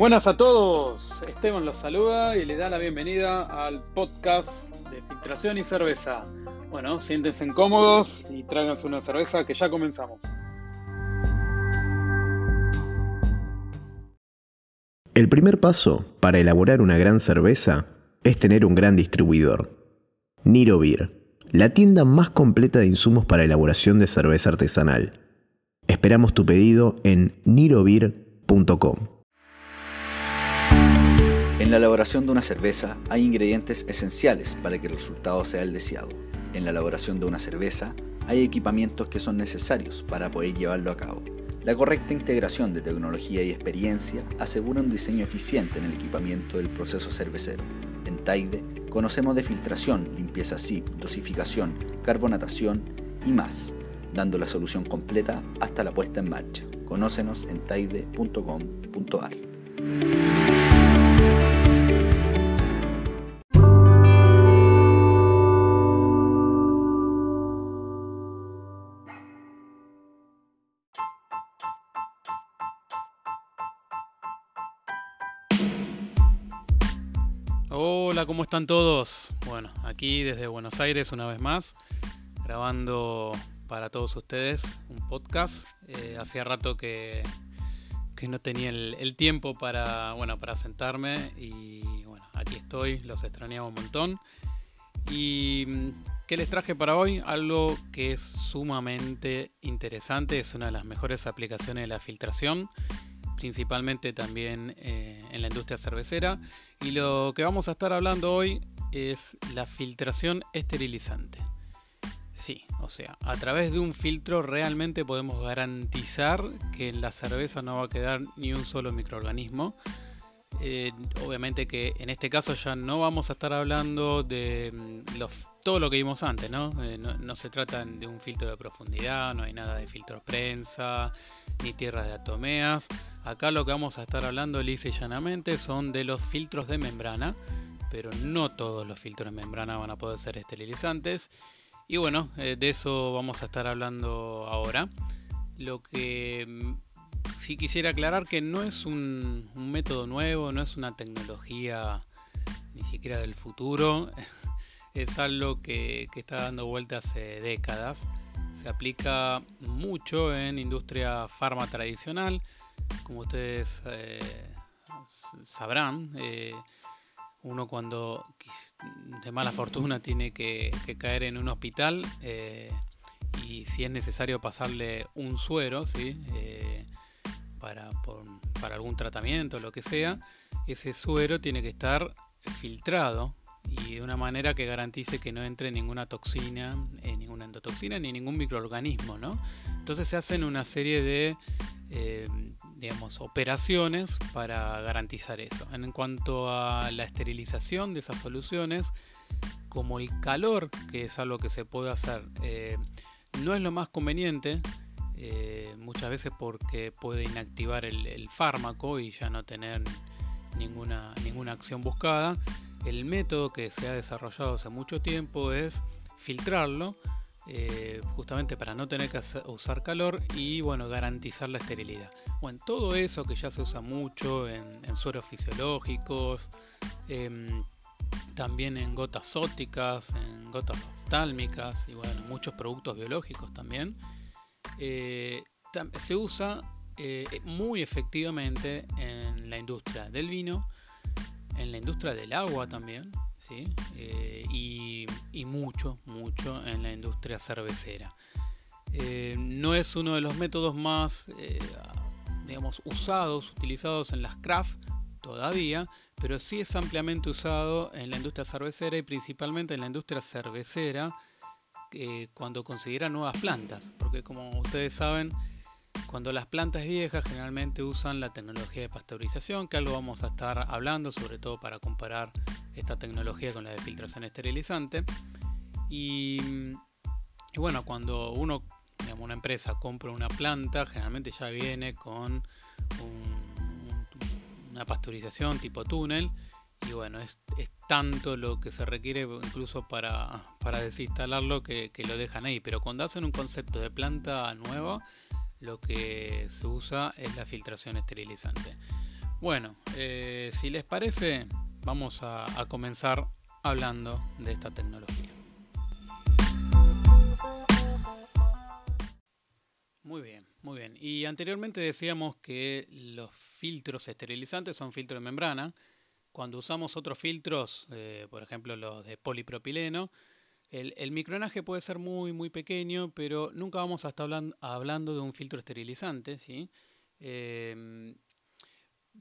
Buenas a todos, Esteban los saluda y le da la bienvenida al podcast de filtración y cerveza. Bueno, siéntense cómodos y tráiganse una cerveza que ya comenzamos. El primer paso para elaborar una gran cerveza es tener un gran distribuidor. Niro Beer, la tienda más completa de insumos para elaboración de cerveza artesanal. Esperamos tu pedido en nirobeer.com. En la elaboración de una cerveza hay ingredientes esenciales para que el resultado sea el deseado. En la elaboración de una cerveza hay equipamientos que son necesarios para poder llevarlo a cabo. La correcta integración de tecnología y experiencia asegura un diseño eficiente en el equipamiento del proceso cervecero. En Taide conocemos de filtración, limpieza SIP, dosificación, carbonatación y más, dando la solución completa hasta la puesta en marcha. Conócenos en taide.com.ar. ¿cómo están todos? Bueno, aquí desde Buenos Aires una vez más, grabando para todos ustedes un podcast. Eh, hacía rato que, que no tenía el, el, tiempo para, bueno, para sentarme y bueno, aquí estoy, los extrañaba un montón. Y mm, ¿qué les traje para hoy? Algo que es sumamente interesante, es una de las mejores aplicaciones de la filtración principalmente también eh, en la industria cervecera. Y lo que vamos a estar hablando hoy es la filtración esterilizante. Sí, o sea, a través de un filtro realmente podemos garantizar que en la cerveza no va a quedar ni un solo microorganismo. Eh, obviamente que en este caso ya no vamos a estar hablando de mm, todo lo que vimos antes, ¿no? Eh, ¿no? ¿no? se trata de un filtro de profundidad, no hay nada de filtro prensa, ni tierras de atomeas. Acá lo que vamos a estar hablando lisa y llanamente son de los filtros de membrana, pero no todos los filtros de membrana van a poder ser esterilizantes. Y bueno, eh, de eso vamos a estar hablando ahora. Lo que mm, sí quisiera aclarar que no es un, método nuevo, no es una tecnología ni siquiera del futuro, es algo que, que, está dando vuelta hace décadas. Se aplica mucho en industria farma tradicional, como ustedes eh, sabrán. Eh, uno cuando de mala fortuna tiene que, que caer en un hospital eh, y si es necesario pasarle un suero, ¿sí? Para, para algún tratamiento, lo que sea, ese suero tiene que estar filtrado y de una manera que garantice que no entre ninguna toxina, eh, ninguna endotoxina ni ningún microorganismo, ¿no? Entonces se hacen una serie de, eh, digamos, operaciones para garantizar eso. En cuanto a la esterilización de esas soluciones, como el calor, que es algo que se puede hacer, eh, no es lo más conveniente, eh, muchas veces porque puede inactivar el, fármaco y ya no tener ninguna, ninguna acción buscada. El método que se ha desarrollado hace mucho tiempo es filtrarlo, eh, justamente para no tener que usar calor y bueno, garantizar la esterilidad. Bueno, todo eso que ya se usa mucho en, sueros fisiológicos, eh, también en gotas ópticas, en gotas oftálmicas y bueno, muchos productos biológicos también eh, se usa eh, muy efectivamente en la industria del vino, en la industria del agua también, ¿sí? Eh, y, y, mucho, mucho en la industria cervecera. No es uno de los métodos más, digamos, usados, utilizados en las craft todavía, pero sí es ampliamente usado en la industria cervecera y principalmente en la industria cervecera eh, cuando considera nuevas plantas, porque como ustedes saben, cuando las plantas viejas generalmente usan la tecnología de pasteurización, que algo vamos a estar hablando, sobre todo para comparar esta tecnología con la de filtración esterilizante. Y, bueno, cuando uno, digamos, una empresa compra una planta, generalmente ya viene con un, una pasteurización tipo túnel y bueno, es, es, tanto lo que se requiere incluso para, para desinstalarlo que, lo dejan ahí. Pero cuando hacen un concepto de planta nueva, lo que se usa es la filtración esterilizante. Bueno, eh, si les parece, vamos a, a comenzar hablando de esta tecnología. Muy bien, muy bien. Y anteriormente decíamos que los filtros esterilizantes son filtros de membrana. Cuando usamos otros filtros, eh, por ejemplo los de polipropileno, el, micronaje puede ser muy, muy pequeño, pero nunca vamos a estar hablando, de un filtro esterilizante. ¿sí? Em,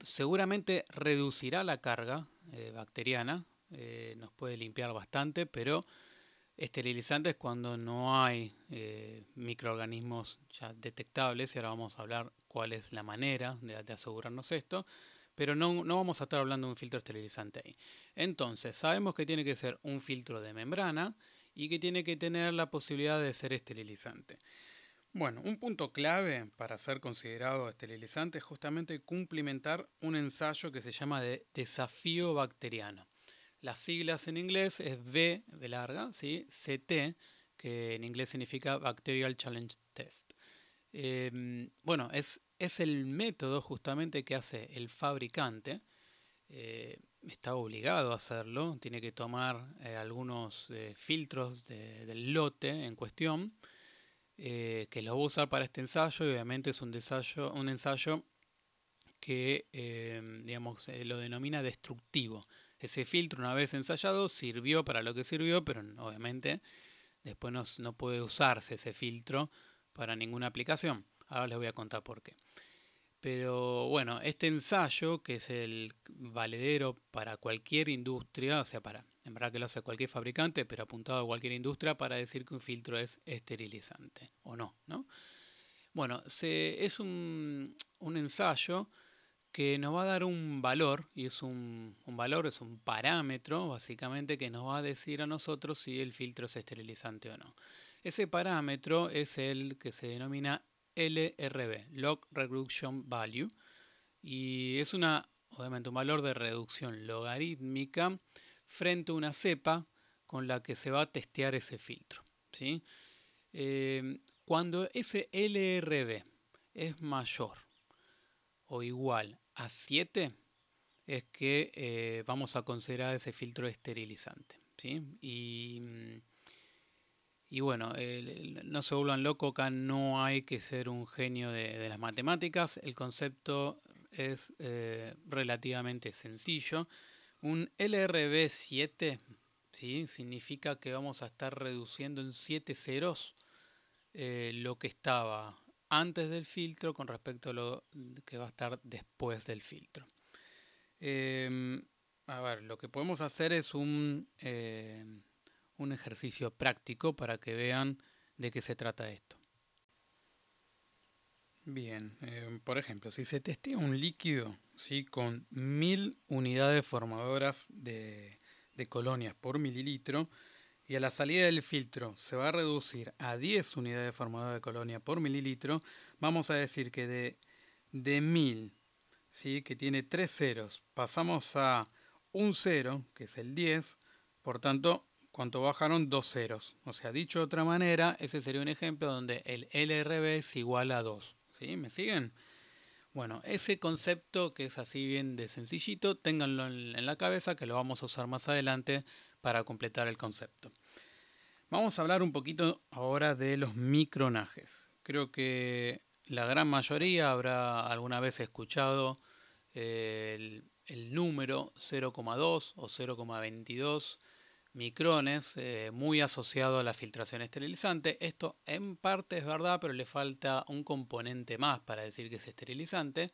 seguramente reducirá la carga eh, bacteriana, eh, nos puede limpiar bastante, pero esterilizantes cuando no hay microorganismos ya detectables, y ahora vamos a hablar cuál es la manera de, asegurarnos esto, pero no, no, vamos a estar hablando de un filtro esterilizante ahí. Entonces, sabemos que tiene que ser un filtro de membrana y que tiene que tener la posibilidad de ser esterilizante. Bueno, un punto clave para ser considerado esterilizante es justamente cumplimentar un ensayo que se llama de desafío bacteriano. Las siglas en inglés es B de larga, ¿sí? CT, que en inglés significa Bacterial Challenge Test. Em, bueno, es, es, el método justamente que hace el fabricante. Eh, está obligado a hacerlo, tiene que tomar eh, algunos eh, filtros del lote en cuestión, que los va a usar para este ensayo y obviamente es un ensayo, que digamos, lo denomina destructivo ese filtro una vez ensayado sirvió para lo que sirvió, pero obviamente después no, puede usarse ese filtro para ninguna aplicación. Ahora les voy a contar por qué. Pero bueno, este ensayo, que es el valedero para cualquier industria, o sea, para, en verdad que lo hace cualquier fabricante, pero apuntado a cualquier industria para decir que un filtro es esterilizante o no, ¿no? Bueno, es un, un ensayo que nos va a dar un valor, y es un, valor, es un parámetro básicamente que nos va a decir a nosotros si el filtro es esterilizante o no. Ese parámetro es el que se denomina LRB, Log Reduction Value, y es una, obviamente un valor de reducción logarítmica frente a una cepa con la que se va a testear ese filtro. ¿sí? Eh, cuando ese LRB es mayor o igual a 7 es que eh, vamos a considerar ese filtro esterilizante. ¿sí? Y, mm, y bueno, no se vuelvan locos, acá no hay que ser un genio de, las matemáticas, el concepto es eh, relativamente sencillo. Un LRB7 ¿sí? significa que vamos a estar reduciendo en 7 ceros eh, lo que estaba antes del filtro con respecto a lo que va a estar después del filtro. Em, a ver, lo que podemos hacer es un, un ejercicio práctico para que vean de qué se trata esto. Bien, em, por ejemplo, si se testea un líquido ¿sí? con mil unidades formadoras de, de colonias por mililitro, y a la salida del filtro se va a reducir a 10 unidades formadoras de colonia por mililitro, vamos a decir que de, de 1000, ¿sí? que tiene 3 ceros, pasamos a un cero, que es el 10, por tanto, ¿cuánto bajaron? Dos ceros. O sea, dicho de otra manera, ese sería un ejemplo donde el LRB es igual a 2. ¿Sí? ¿Me siguen? Bueno, ese concepto que es así bien de sencillito, ténganlo en la cabeza que lo vamos a usar más adelante para completar el concepto. Vamos a hablar un poquito ahora de los micronajes. Creo que la gran mayoría habrá alguna vez escuchado eh, el, número 0,2 o 0,22 micrones, eh, muy asociado a la filtración esterilizante. Esto en parte es verdad, pero le falta un componente más para decir que es esterilizante.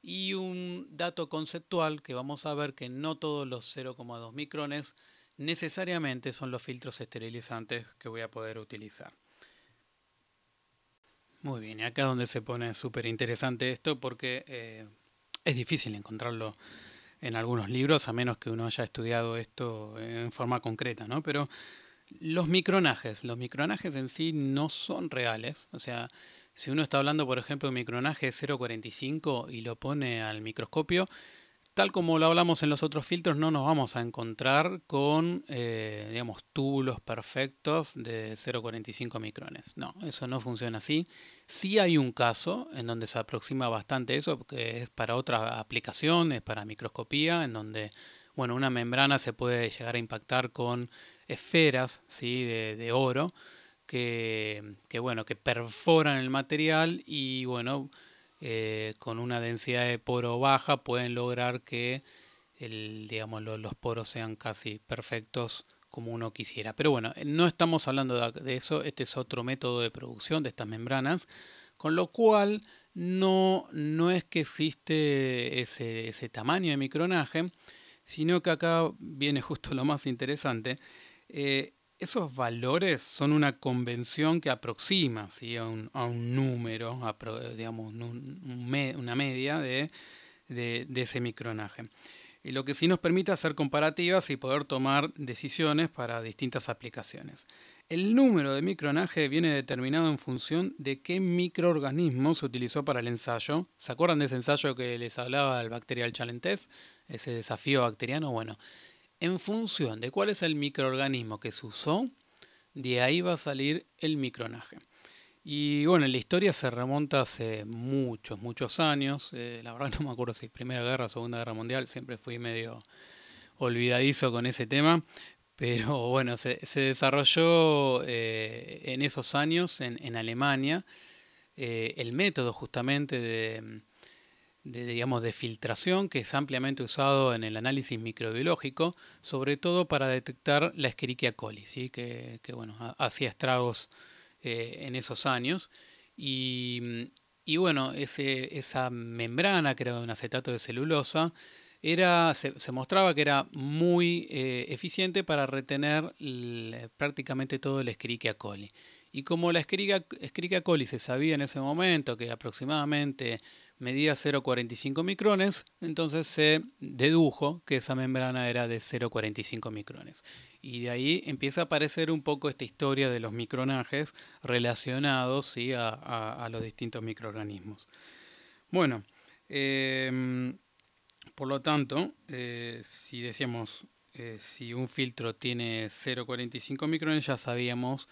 Y un dato conceptual que vamos a ver que no todos los 0,2 micrones necesariamente son los filtros esterilizantes que voy a poder utilizar. Muy bien, y acá es donde se pone súper interesante esto porque eh, es difícil encontrarlo en algunos libros, a menos que uno haya estudiado esto en forma concreta, ¿no? Pero los micronajes, los micronajes en sí no son reales. O sea, si uno está hablando, por ejemplo, de micronaje 0.45 y lo pone al microscopio, tal como lo hablamos en los otros filtros, no nos vamos a encontrar con, eh, digamos, túbulos perfectos de 0,45 micrones. No, eso no funciona así. Sí hay un caso en donde se aproxima bastante eso, que es para otra aplicación, es para microscopía, en donde, bueno, una membrana se puede llegar a impactar con esferas, ¿sí? de, oro, que, que, bueno, que perforan el material y, bueno, eh, con una densidad de poro baja pueden lograr que el, digamos, los poros sean casi perfectos como uno quisiera. Pero bueno, no estamos hablando de eso, este es otro método de producción de estas membranas, con lo cual no, no es que existe ese, ese tamaño de micronaje, sino que acá viene justo lo más interesante. Eh, esos valores son una convención que aproxima a, un, número, digamos, una media de, ese micronaje. Y lo que sí nos permite hacer comparativas y poder tomar decisiones para distintas aplicaciones. El número de micronaje viene determinado en función de qué microorganismo se utilizó para el ensayo. ¿Se acuerdan de ese ensayo que les hablaba del Bacterial Challenge Test? Ese desafío bacteriano. Bueno, en función de cuál es el microorganismo que se usó, de ahí va a salir el micronaje. Y bueno, la historia se remonta hace muchos, muchos años. Eh, la verdad no me acuerdo si Primera Guerra o Segunda Guerra Mundial, siempre fui medio olvidadizo con ese tema. Pero bueno, se, desarrolló eh, en esos años en, Alemania eh, el método justamente de, de, digamos, de filtración que es ampliamente usado en el análisis microbiológico, sobre todo para detectar la Escherichia coli, ¿sí? que, bueno, hacía estragos eh, en esos años. Y, y bueno, ese, esa membrana, que era un acetato de celulosa, era, se, mostraba que era muy eh, eficiente para retener prácticamente todo el Escherichia coli. Y como la Escherichia coli se sabía en ese momento que aproximadamente medía 0,45 micrones, entonces se dedujo que esa membrana era de 0,45 micrones. Y de ahí empieza a aparecer un poco esta historia de los micronajes relacionados a, los distintos microorganismos. Bueno, em, por lo tanto, eh, si decíamos, eh, si un filtro tiene 0,45 micrones, ya sabíamos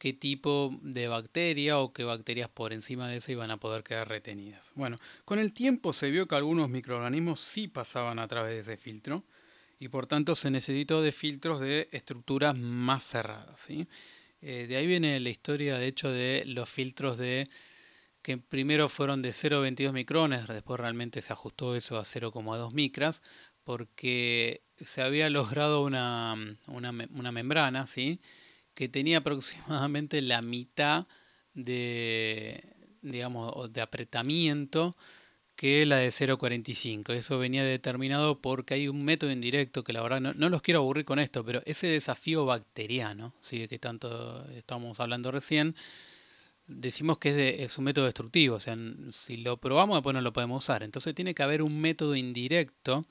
qué tipo de bacteria o qué bacterias por encima de eso iban a poder quedar retenidas. Bueno, con el tiempo se vio que algunos microorganismos sí pasaban a través de ese filtro y por tanto se necesitó de filtros de estructuras más cerradas. ¿sí? Eh, de ahí viene la historia, de hecho, de los filtros de que primero fueron de 0,22 micrones, después realmente se ajustó eso a 0,2 micras, porque se había logrado una, una, una membrana, ¿sí? Que tenía aproximadamente la mitad de, digamos, de apretamiento que la de 0.45. Eso venía determinado porque hay un método indirecto que la verdad no, los quiero aburrir con esto, pero ese desafío bacteriano, ¿sí? que tanto estamos hablando recién, decimos que es, de, es, un método destructivo, o sea, si lo probamos después no lo podemos usar. Entonces tiene que haber un método indirecto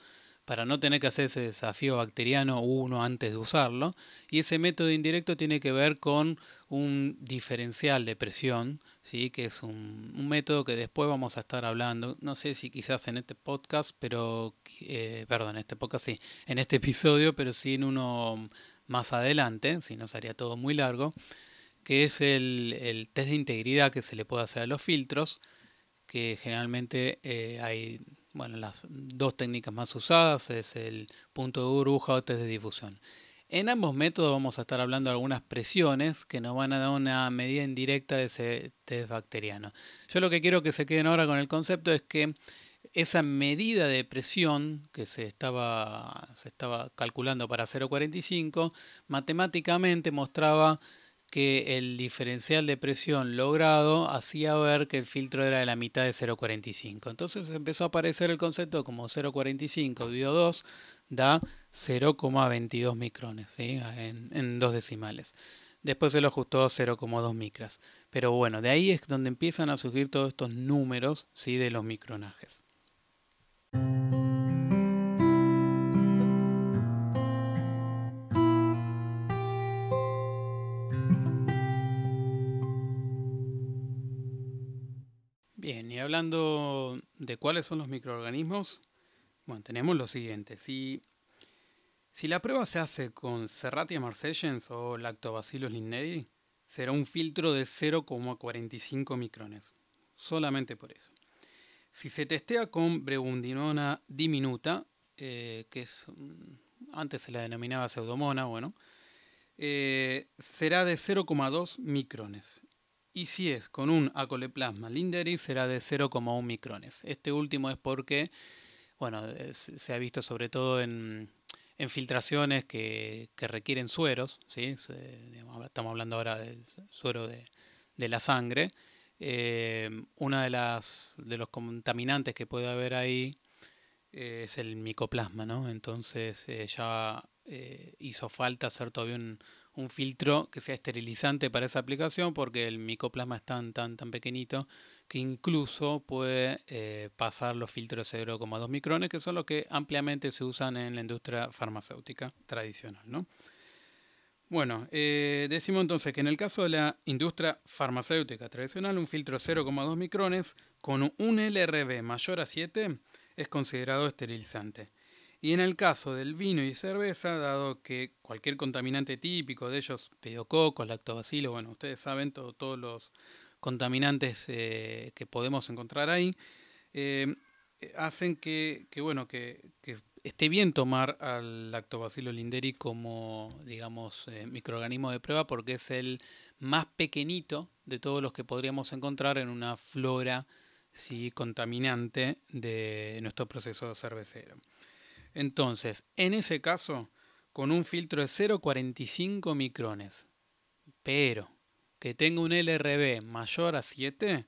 para no tener que hacer ese desafío bacteriano uno antes de usarlo. Y ese método indirecto tiene que ver con un diferencial de presión, ¿sí? que es un, método que después vamos a estar hablando, no sé si quizás en este podcast, pero, eh, perdón, en este podcast sí, en este episodio, pero sí en uno más adelante, si no sería todo muy largo, que es el, test de integridad que se le puede hacer a los filtros, que generalmente eh, hay bueno, las dos técnicas más usadas es el punto de burbuja o test de difusión. En ambos métodos vamos a estar hablando de algunas presiones que nos van a dar una medida indirecta de ese test bacteriano. Yo lo que quiero que se queden ahora con el concepto es que esa medida de presión que se estaba, se estaba calculando para 0,45 matemáticamente mostraba que el diferencial de presión logrado hacía ver que el filtro era de la mitad de 0,45. Entonces empezó a aparecer el concepto como 0,45 dividido 2 da 0,22 micrones en, en, dos decimales. Después se lo ajustó a 0,2 micras. Pero bueno, de ahí es donde empiezan a surgir todos estos números ¿sí? de los micronajes. Hablando de cuáles son los microorganismos, Bueno, tenemos lo siguiente. Si, si la prueba se hace con Serratia marcellens o Lactobacillus linneri, será un filtro de 0,45 micrones. Solamente por eso. Si se testea con Brebundinona diminuta, eh, que es mm, antes se la denominaba pseudomona, bueno, eh, será de 0,2 micrones. Y si es con un acoleplasma linderi, será de 0,1 micrones. Este último es porque, bueno, se ha visto sobre todo en, filtraciones que, requieren sueros, ¿sí? estamos hablando ahora del suero de, la sangre. Eh, una de las de los contaminantes que puede haber ahí eh, es el micoplasma, ¿no? Entonces eh, ya hizo falta hacer todavía un, un filtro que sea esterilizante para esa aplicación porque el micoplasma es tan tan tan pequeñito que incluso puede eh, pasar los filtros de 0,2 micrones que son los que ampliamente se usan en la industria farmacéutica tradicional. ¿no? Bueno, eh, decimos entonces que en el caso de la industria farmacéutica tradicional un filtro 0,2 micrones con un LRB mayor a 7 es considerado esterilizante. Y en el caso del vino y cerveza, dado que cualquier contaminante típico de ellos, pediococo, lactobacilo, bueno, ustedes saben todos los contaminantes eh, que podemos encontrar ahí, eh, hacen que, bueno, que, esté bien tomar al lactobacilo linderi como, digamos, eh, microorganismo de prueba porque es el más pequeñito de todos los que podríamos encontrar en una flora ¿sí? contaminante de nuestro proceso cervecero. Entonces, en ese caso, con un filtro de 0,45 micrones, pero que tenga un LRB mayor a 7,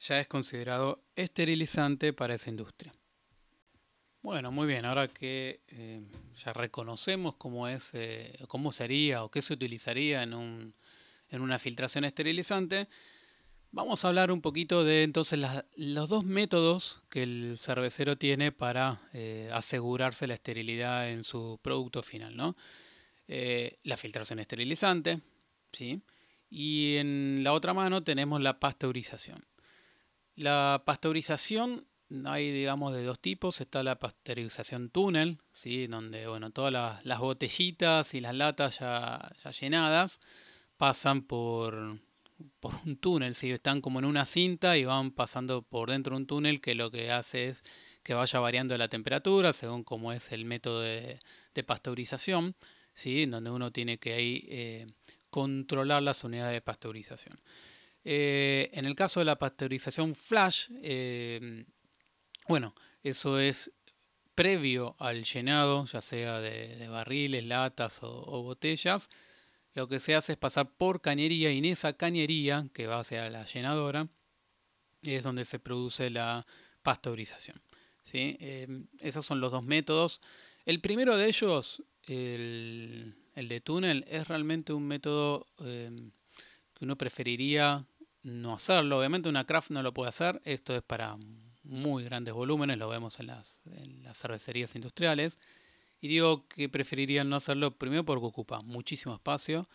ya es considerado esterilizante para esa industria. Bueno, muy bien, ahora que eh, ya reconocemos cómo, es, eh, cómo sería o qué se utilizaría en, un, en una filtración esterilizante, Vamos a hablar un poquito de entonces los dos métodos que el cervecero tiene para eh, asegurarse la esterilidad en su producto final, ¿no? Eh, la filtración esterilizante, ¿sí? Y en la otra mano tenemos la pasteurización. La pasteurización hay, digamos, de dos tipos. Está la pasteurización túnel, ¿sí? Donde, bueno, todas las, botellitas y las latas ya, ya llenadas pasan por por un túnel, si están como en una cinta y van pasando por dentro de un túnel que lo que hace es que vaya variando la temperatura según como es el método de, pasteurización, ¿sí? donde uno tiene que ahí eh, controlar las unidades de pasteurización. Eh, en el caso de la pasteurización flash, eh, bueno, eso es previo al llenado, ya sea de, barriles, latas o botellas, lo que se hace es pasar por cañería y en esa cañería, que va hacia la llenadora, es donde se produce la pasteurización. ¿sí? Em, esos son los dos métodos. El primero de ellos, el, de túnel, es realmente un método em, que uno preferiría no hacerlo. Obviamente una craft no lo puede hacer. Esto es para muy grandes volúmenes, lo vemos en las, en las cervecerías industriales. Y digo que preferirían no hacerlo primero porque ocupa muchísimo espacio.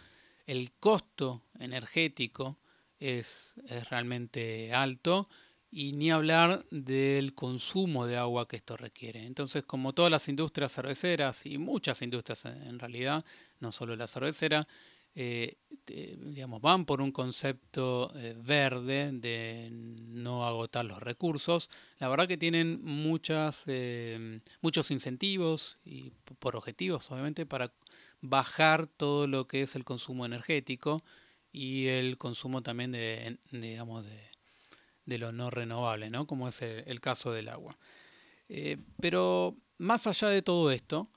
El costo energético es, realmente alto y ni hablar del consumo de agua que esto requiere. Entonces, como todas las industrias cerveceras y muchas industrias en realidad, no solo la cervecera, eh, digamos, van por un concepto eh, verde de no agotar los recursos. La verdad que tienen muchas, eh, muchos incentivos y por objetivos, obviamente, para bajar todo lo que es el consumo energético y el consumo también de, digamos, de, lo no renovable, ¿no? como es el, caso del agua. pero más allá de todo esto,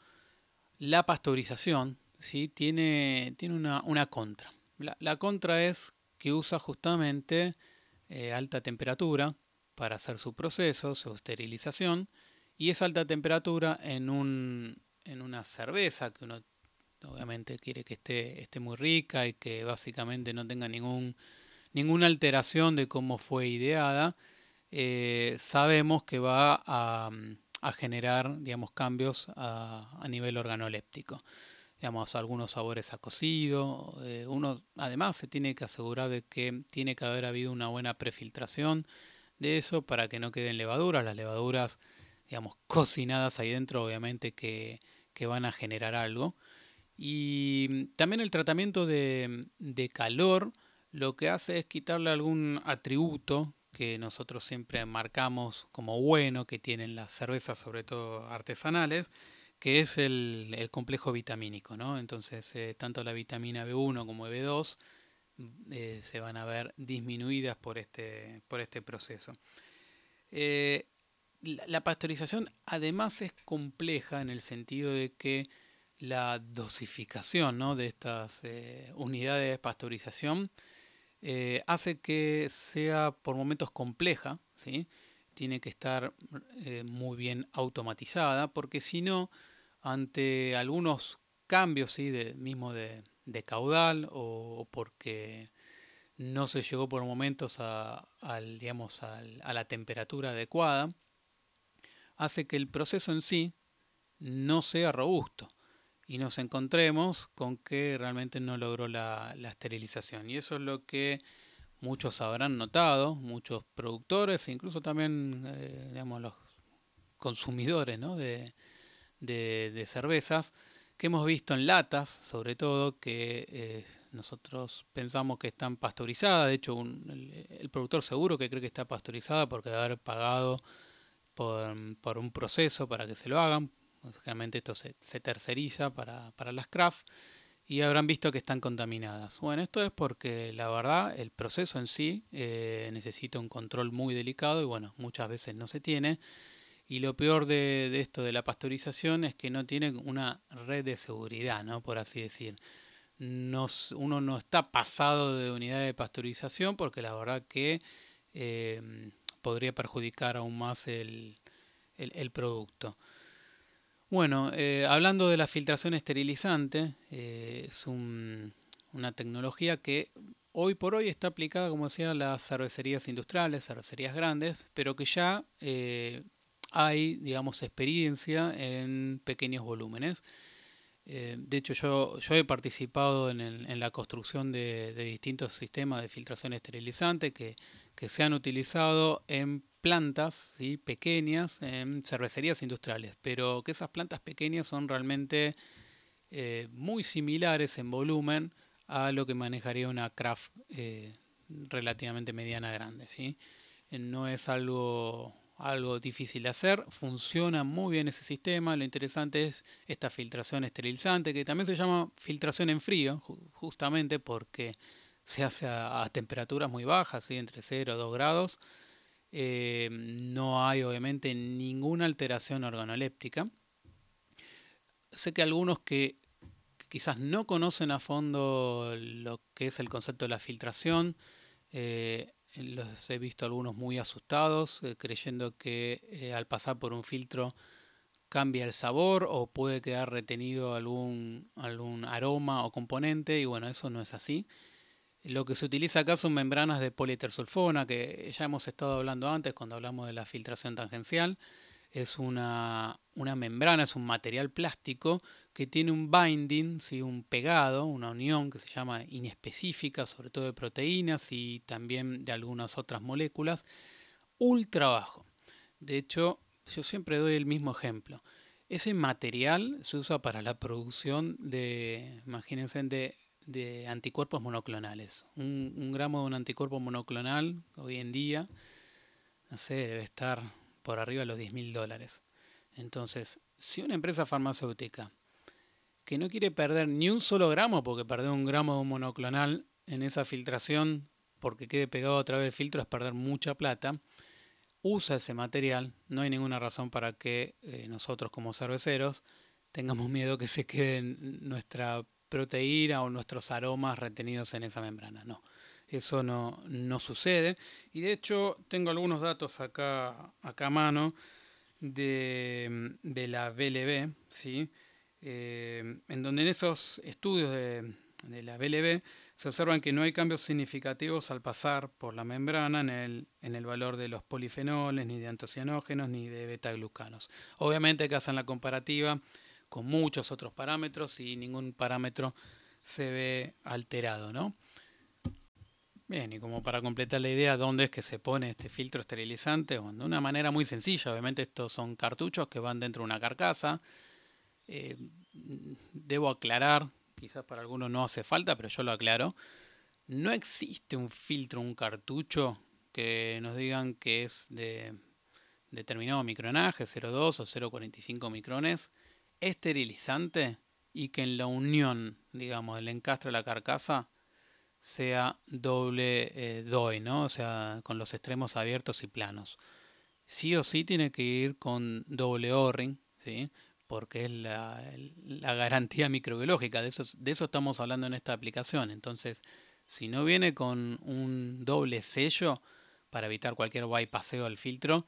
la pasteurización ¿sí? tiene, tiene una, contra. La, contra es que usa justamente eh, alta temperatura para hacer su proceso, su esterilización, y esa alta temperatura en, un, en una cerveza que uno obviamente quiere que esté, esté muy rica y que básicamente no tenga ningún, ninguna alteración de cómo fue ideada, eh, sabemos que va a, generar digamos, cambios a, a nivel organoléptico digamos, algunos sabores a cocido. Eh, uno además se tiene que asegurar de que tiene que haber habido una buena prefiltración de eso para que no queden levaduras. Las levaduras, digamos, cocinadas ahí dentro, obviamente que, van a generar algo. Y también el tratamiento de, de calor lo que hace es quitarle algún atributo que nosotros siempre marcamos como bueno que tienen las cervezas, sobre todo artesanales, que es el, complejo vitamínico. ¿no? Entonces, eh, tanto la vitamina B1 como B2 eh, se van a ver disminuidas por este, por este proceso. Eh, la, pasteurización además es compleja en el sentido de que la dosificación ¿no? de estas unidades de pasteurización hace que sea por momentos compleja, ¿sí? tiene que estar muy bien automatizada, porque si no, ante algunos cambios, sí, de, mismo de, caudal o porque no se llegó por momentos a, digamos, a la temperatura adecuada, hace que el proceso en sí no sea robusto y nos encontremos con que realmente no logró la, esterilización. Y eso es lo que muchos habrán notado, muchos productores, incluso también eh, digamos, los consumidores ¿no? de, de, cervezas que hemos visto en latas, sobre todo, que eh, nosotros pensamos que están pasteurizadas. De hecho, el, productor seguro que cree que está pasteurizada porque debe haber pagado por, un proceso para que se lo hagan. Básicamente esto se, terceriza para, las craft y habrán visto que están contaminadas. Bueno, esto es porque la verdad el proceso en sí eh, necesita un control muy delicado y bueno, muchas veces no se tiene. Y lo peor de, esto de la pasteurización es que no tienen una red de seguridad, ¿no? Por así decir. uno no está pasado de unidad de pasteurización porque la verdad que eh, podría perjudicar aún más el, producto. Bueno, eh, hablando de la filtración esterilizante, eh, es una tecnología que hoy por hoy está aplicada, como decía, a las cervecerías industriales, cervecerías grandes, pero que ya hay, digamos, experiencia en pequeños volúmenes. Eh, de hecho, yo, yo he participado en, la construcción de, distintos sistemas de filtración esterilizante que, se han utilizado en plantas ¿sí? pequeñas, en cervecerías industriales, pero que esas plantas pequeñas son realmente eh, muy similares en volumen a lo que manejaría una craft eh, relativamente mediana grande. ¿sí? No es algo algo difícil de hacer, funciona muy bien ese sistema, lo interesante es esta filtración esterilizante, que también se llama filtración en frío, justamente porque se hace a, temperaturas muy bajas, entre 0 y 2 grados, eh, no hay obviamente ninguna alteración organoléptica. Sé que algunos que quizás no conocen a fondo lo que es el concepto de la filtración, eh, los he visto algunos muy asustados, eh, creyendo que eh, al pasar por un filtro cambia el sabor o puede quedar retenido algún, algún aroma o componente y bueno, eso no es así. Lo que se utiliza acá son membranas de polietersulfona, que ya hemos estado hablando antes cuando hablamos de la filtración tangencial es una, membrana, es un material plástico que tiene un binding, ¿sí? un pegado, una unión que se llama inespecífica, sobre todo de proteínas y también de algunas otras moléculas, ultra bajo. De hecho, yo siempre doy el mismo ejemplo. Ese material se usa para la producción de, imagínense, de, de anticuerpos monoclonales. Un, un gramo de un anticuerpo monoclonal hoy en día, no sé, debe estar por arriba de los 10 mil dólares. Entonces, si una empresa farmacéutica que no quiere perder ni un solo gramo, porque perder un gramo de un monoclonal en esa filtración, porque quede pegado a través del filtro, es perder mucha plata, usa ese material, no hay ninguna razón para que eh, nosotros como cerveceros tengamos miedo que se quede nuestra proteína o nuestros aromas retenidos en esa membrana. No, eso no, sucede. Y de hecho tengo algunos datos acá, acá a mano de, la BLB, ¿sí? Eh, en donde en esos estudios de, la BLB se observan que no hay cambios significativos al pasar por la membrana en el, en el valor de los polifenoles, ni de antocianógenos, ni de betaglucanos. Obviamente que hacen la comparativa con muchos otros parámetros y ningún parámetro se ve alterado, ¿no? Bien, y como para completar la idea, ¿dónde es que se pone este filtro esterilizante? Bueno, de una manera muy sencilla, obviamente estos son cartuchos que van dentro de una carcasa. Eh, debo aclarar, quizás para algunos no hace falta, pero yo lo aclaro. No existe un filtro, un cartucho que nos digan que es de determinado micronaje, 0,2 o 0,45 micrones, esterilizante y que en la unión, digamos, del encastre de la carcasa sea doble eh, ¿no? O sea, con los extremos abiertos y planos. Sí o sí tiene que ir con doble O-ring, ¿sí? Porque es la, la, garantía microbiológica, de eso, de eso estamos hablando en esta aplicación. Entonces, si no viene con un doble sello para evitar cualquier bypaseo al filtro,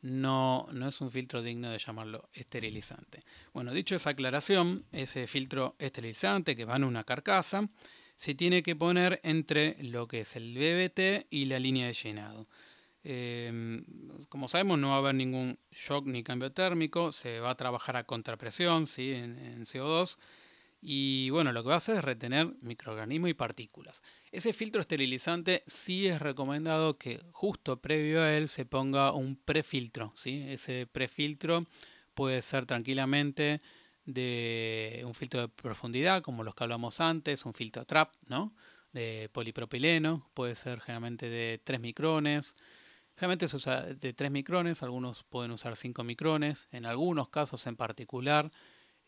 no, no es un filtro digno de llamarlo esterilizante. Bueno, dicho esa aclaración, ese filtro esterilizante que va en una carcasa, se tiene que poner entre lo que es el BBT y la línea de llenado. Em, como sabemos no va a haber ningún shock ni cambio térmico, se va a trabajar a contrapresión ¿sí? en, CO2 y bueno, lo que va a hacer es retener microorganismos y partículas. Ese filtro esterilizante sí es recomendado que justo previo a él se ponga un prefiltro. ¿sí? Ese prefiltro puede ser tranquilamente de un filtro de profundidad, como los que hablamos antes, un filtro trap, ¿no? De polipropileno, puede ser generalmente de 3 micrones. Generalmente se usa de 3 micrones, algunos pueden usar 5 micrones, en algunos casos en particular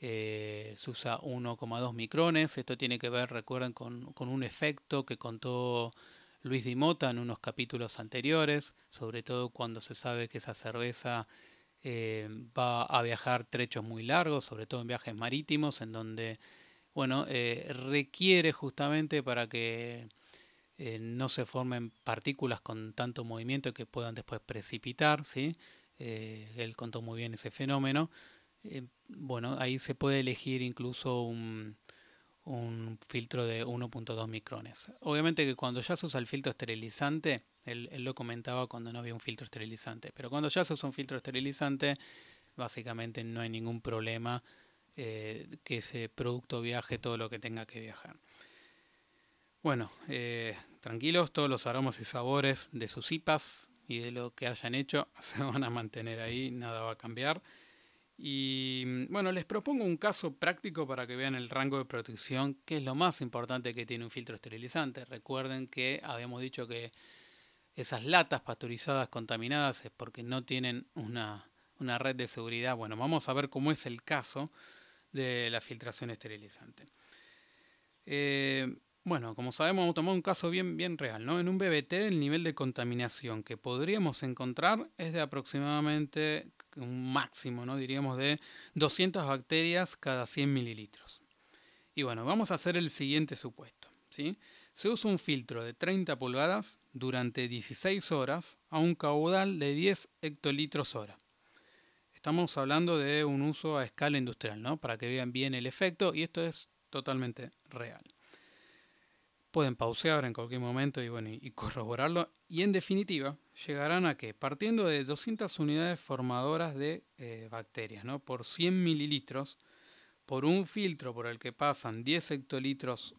eh, se usa 1,2 micrones. Esto tiene que ver, recuerden, con, con un efecto que contó Luis Dimota en unos capítulos anteriores, sobre todo cuando se sabe que esa cerveza eh, va a viajar trechos muy largos, sobre todo en viajes marítimos, en donde, bueno, eh, requiere justamente para que eh, no se formen partículas con tanto movimiento que puedan después precipitar, ¿sí? él contó muy bien ese fenómeno. bueno, ahí se puede elegir incluso un, un filtro de 1.2 micrones. Obviamente que cuando ya se usa el filtro esterilizante, él, lo comentaba cuando no había un filtro esterilizante, pero cuando ya se usa un filtro esterilizante, básicamente no hay ningún problema eh, que ese producto viaje todo lo que tenga que viajar. Bueno, eh, tranquilos, todos los aromas y sabores de sus IPAs y de lo que hayan hecho se van a mantener ahí, nada va a cambiar. Y bueno, les propongo un caso práctico para que vean el rango de protección, que es lo más importante que tiene un filtro esterilizante. Recuerden que habíamos dicho que esas latas pasteurizadas contaminadas es porque no tienen una, red de seguridad. Bueno, vamos a ver cómo es el caso de la filtración esterilizante. Eh, bueno, como sabemos, vamos a tomar un caso bien, bien real. ¿no? En un BBT el nivel de contaminación que podríamos encontrar es de aproximadamente un máximo, ¿no? diríamos de 200 bacterias cada 100 mililitros. Y bueno, vamos a hacer el siguiente supuesto. ¿sí? Se usa un filtro de 30 pulgadas durante 16 horas a un caudal de 10 hectolitros hora. Estamos hablando de un uso a escala industrial, ¿no? Para que vean bien el efecto y esto es totalmente real. Pueden pausear en cualquier momento y, bueno, y corroborarlo. Y en definitiva, llegarán a que, partiendo de 200 unidades formadoras de eh, bacterias, ¿no? Por 100 mililitros, por un filtro por el que pasan 10 hectolitros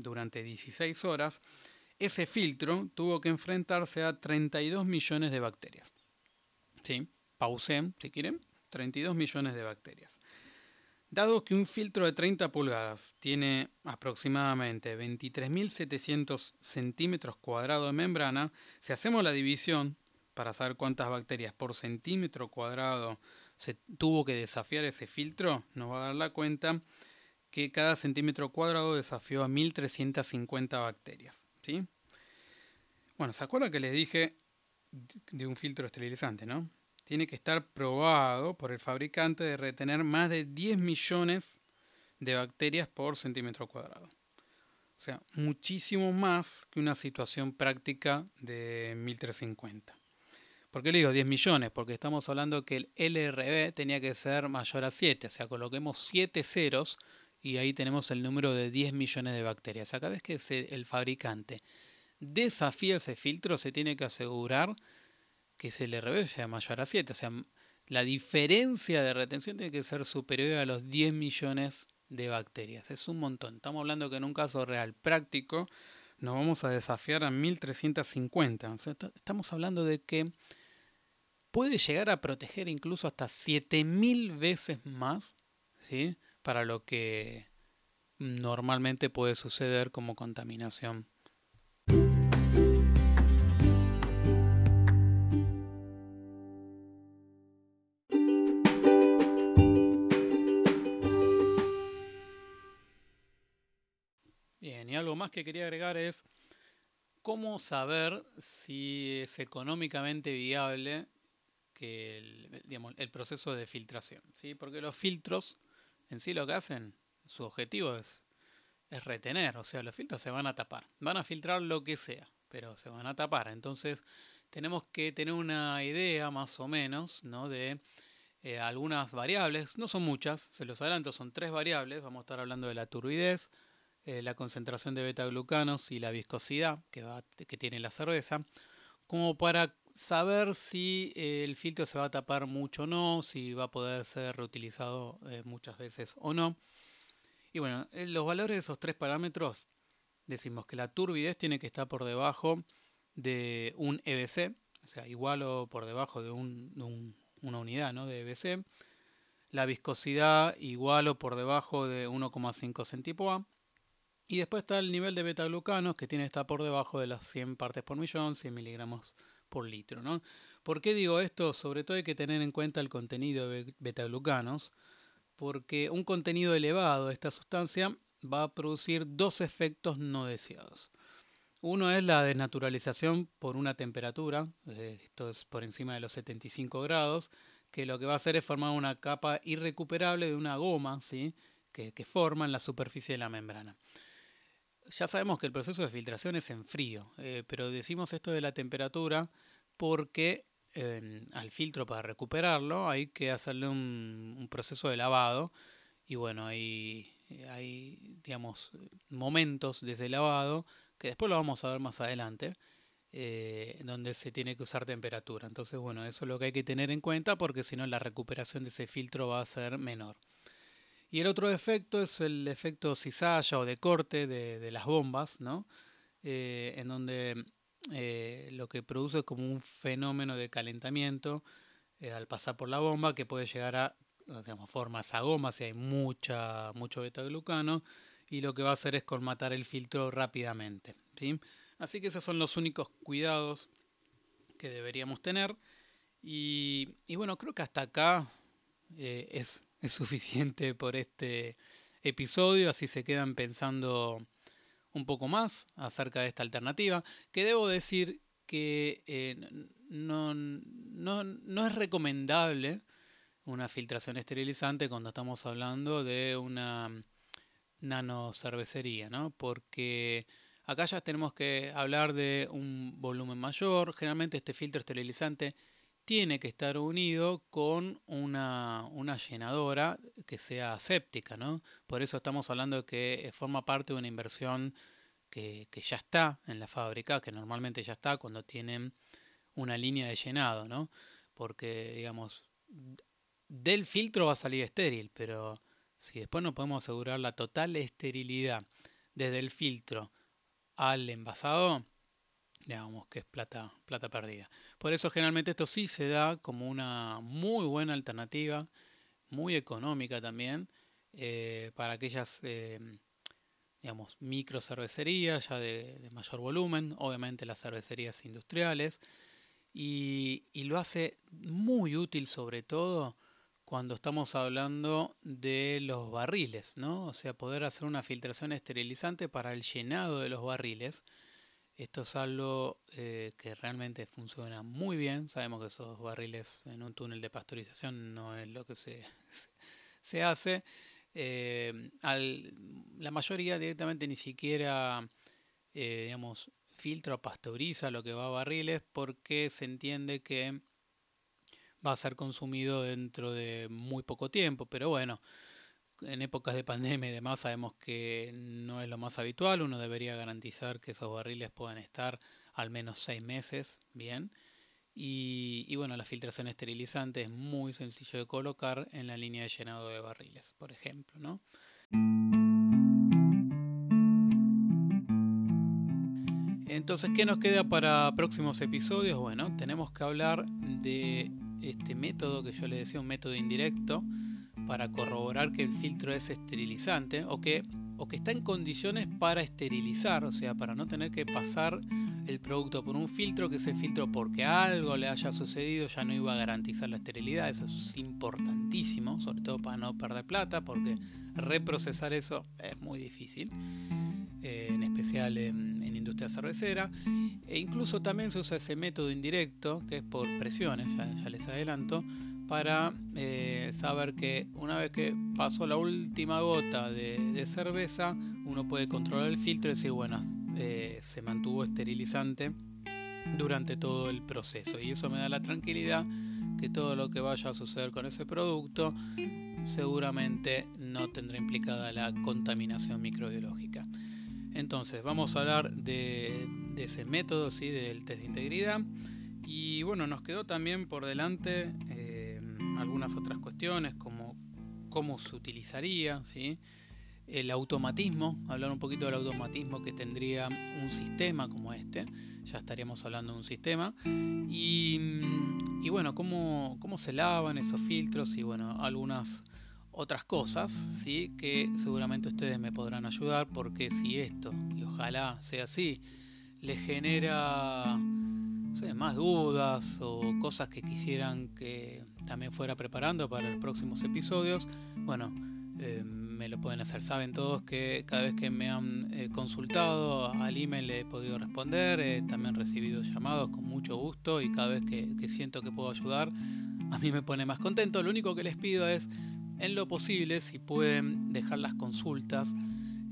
durante 16 horas, ese filtro tuvo que enfrentarse a 32 millones de bacterias. ¿Sí? Pausé, si quieren. 32 millones de bacterias. Dado que un filtro de 30 pulgadas tiene aproximadamente 23.700 centímetros cuadrados de membrana, si hacemos la división para saber cuántas bacterias por centímetro cuadrado se tuvo que desafiar ese filtro, nos va a dar la cuenta que cada centímetro cuadrado desafió a 1350 bacterias. ¿sí? Bueno, ¿se acuerdan que les dije de un filtro esterilizante, no? Tiene que estar probado por el fabricante de retener más de 10 millones de bacterias por centímetro cuadrado. O sea, muchísimo más que una situación práctica de 1350. ¿Por qué le digo 10 millones? Porque estamos hablando que el LRB tenía que ser mayor a 7. O sea, coloquemos 7 ceros y ahí tenemos el número de 10 millones de bacterias. Cada vez que el fabricante desafía ese filtro, se tiene que asegurar que se le sea mayor a 7. O sea, la diferencia de retención tiene que ser superior a los 10 millones de bacterias. Es un montón. Estamos hablando que en un caso real práctico nos vamos a desafiar a 1350. estamos hablando de que puede llegar a proteger incluso hasta 7000 veces más, ¿sí? Para lo que normalmente puede suceder como contaminación. Bien, y algo más que quería agregar es cómo saber si es económicamente viable que el, el proceso de filtración. ¿sí? Porque los filtros en sí lo que hacen, su objetivo es, es retener, o sea, los filtros se van a tapar, van a filtrar lo que sea, pero se van a tapar. Entonces tenemos que tener una idea más o menos ¿no? de eh, algunas variables, no son muchas, se los adelanto, son tres variables, vamos a estar hablando de la turbidez, eh, la concentración de beta-glucanos y la viscosidad que, va, que tiene la cerveza, como para saber si eh, el filtro se va a tapar mucho o no, si va a poder ser reutilizado eh, muchas veces o no. Y bueno, los valores de esos tres parámetros, decimos que la turbidez tiene que estar por debajo de un EBC, o sea, igual o por debajo de, una unidad ¿no? de EBC. La viscosidad igual o por debajo de 1,5 centipoa. Y después está el nivel de beta-glucanos que tiene que estar por debajo de las 100 partes por millón, 100 miligramos por litro. ¿no? ¿Por qué digo esto? Sobre todo hay que tener en cuenta el contenido de beta-glucanos, porque un contenido elevado de esta sustancia va a producir dos efectos no deseados. Uno es la desnaturalización por una temperatura, eh, esto es por encima de los 75 grados, que lo que va a hacer es formar una capa irrecuperable de una goma ¿sí? que, forma en la superficie de la membrana. Ya sabemos que el proceso de filtración es en frío, eh, pero decimos esto de la temperatura porque em, al filtro para recuperarlo hay que hacerle un, proceso de lavado y bueno, hay, hay digamos momentos de ese lavado que después lo vamos a ver más adelante eh, donde se tiene que usar temperatura. Entonces bueno, eso es lo que hay que tener en cuenta porque si no la recuperación de ese filtro va a ser menor. Y el otro efecto es el efecto cizalla o de corte de, las bombas, ¿no? Eh, en donde eh, lo que produce es como un fenómeno de calentamiento eh, al pasar por la bomba que puede llegar a digamos, formas a goma si hay mucha, mucho beta-glucano y lo que va a hacer es colmatar el filtro rápidamente. ¿sí? Así que esos son los únicos cuidados que deberíamos tener. Y bueno, creo que hasta acá es es suficiente por este episodio, así se quedan pensando un poco más acerca de esta alternativa, que debo decir que eh, no, no, es recomendable una filtración esterilizante cuando estamos hablando de una nano cervecería, ¿no? Porque acá ya tenemos que hablar de un volumen mayor, generalmente este filtro esterilizante tiene que estar unido con una, llenadora que sea séptica, ¿no? Por eso estamos hablando de que eh, forma parte de una inversión que, ya está en la fábrica, que normalmente ya está cuando tienen una línea de llenado, ¿no? Porque, digamos, del filtro va a salir estéril, pero si después no podemos asegurar la total esterilidad desde el filtro al envasado, digamos que es plata, plata perdida. Por eso generalmente esto sí se da como una muy buena alternativa, muy económica también, eh, para aquellas eh, digamos, micro cervecerías ya de, mayor volumen, obviamente las cervecerías industriales, y, y lo hace muy útil sobre todo cuando estamos hablando de los barriles, ¿no? O sea, poder hacer una filtración esterilizante para el llenado de los barriles esto es algo eh, que realmente funciona muy bien. Sabemos que esos barriles en un túnel de pastorización no es lo que se, se hace. Eh, la mayoría directamente ni siquiera, eh, digamos, filtra o pastoriza lo que va a barriles porque se entiende que va a ser consumido dentro de muy poco tiempo. Pero bueno, en épocas de pandemia y demás sabemos que no es lo más habitual, uno debería garantizar que esos barriles puedan estar al menos seis meses bien. Y, bueno, la filtración esterilizante es muy sencillo de colocar en la línea de llenado de barriles, por ejemplo. ¿no? Entonces, ¿qué nos queda para próximos episodios? Bueno, tenemos que hablar de este método que yo le decía, un método indirecto, para corroborar que el filtro es esterilizante o que, o que está en condiciones para esterilizar, o sea, para no tener que pasar el producto por un filtro, que ese filtro porque algo le haya sucedido ya no iba a garantizar la esterilidad, eso es importantísimo, sobre todo para no perder plata, porque reprocesar eso es muy difícil. Eh, en especial en, industria cervecera. E incluso también se usa ese método indirecto, que es por presiones, ya, les adelanto, para eh, saber que una vez que pasó la última gota de, cerveza, uno puede controlar el filtro y decir, bueno, eh, se mantuvo esterilizante durante todo el proceso. Y eso me da la tranquilidad que todo lo que vaya a suceder con ese producto seguramente no tendrá implicada la contaminación microbiológica. Entonces, vamos a hablar de, ese método, ¿sí? del test de integridad. Y bueno, nos quedó también por delante eh, algunas otras cuestiones, como cómo se utilizaría, el automatismo, hablar un poquito del automatismo que tendría un sistema como este, ya estaríamos hablando de un sistema, y, y bueno, cómo, cómo se lavan esos filtros y bueno, algunas otras cosas, ¿sí? que seguramente ustedes me podrán ayudar porque si esto, y ojalá sea así, les genera más dudas o cosas que quisieran que también fuera preparando para los próximos episodios, bueno, eh, me lo pueden hacer. Saben todos que cada vez que me han eh, consultado al email he podido responder, he también recibido llamados con mucho gusto y cada vez que, que siento que puedo ayudar, a mí me pone más contento. Lo único que les pido es en lo posible, si pueden dejar las consultas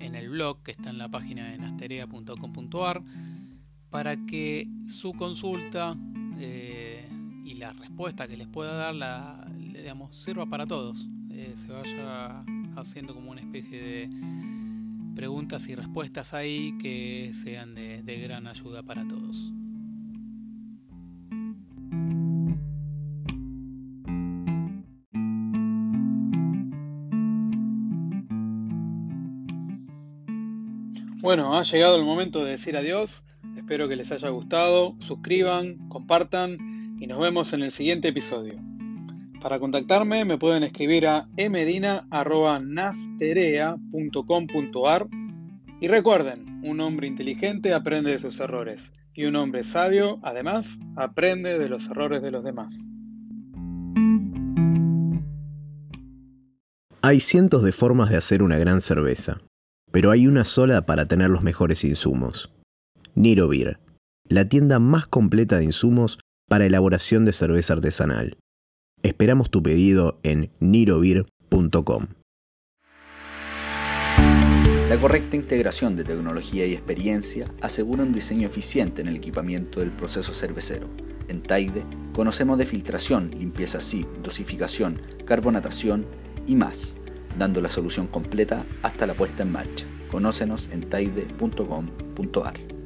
en el blog que está en la página de nasterea.com.ar para que su consulta eh, la respuesta que les pueda dar la, digamos, sirva para todos. Eh, se vaya haciendo como una especie de preguntas y respuestas ahí que sean de gran ayuda para todos. Bueno, ha llegado el momento de decir adiós. Espero que les haya gustado. Suscriban, compartan y nos vemos en el siguiente episodio. Para contactarme me pueden escribir a emedina.nasterea.com.ar y recuerden, un hombre inteligente aprende de sus errores y un hombre sabio, además, aprende de los errores de los demás. Hay cientos de formas de hacer una gran cerveza pero hay una sola para tener los mejores insumos. Niro Beer, la tienda más completa de insumos para elaboración de cerveza artesanal. Esperamos tu pedido en nirobeer.com. La correcta integración de tecnología y experiencia asegura un diseño eficiente en el equipamiento del proceso cervecero. En Taide conocemos de filtración, limpieza SIP, dosificación, carbonatación y más dando la solución completa hasta la puesta en marcha. Conócenos en taide.com.ar.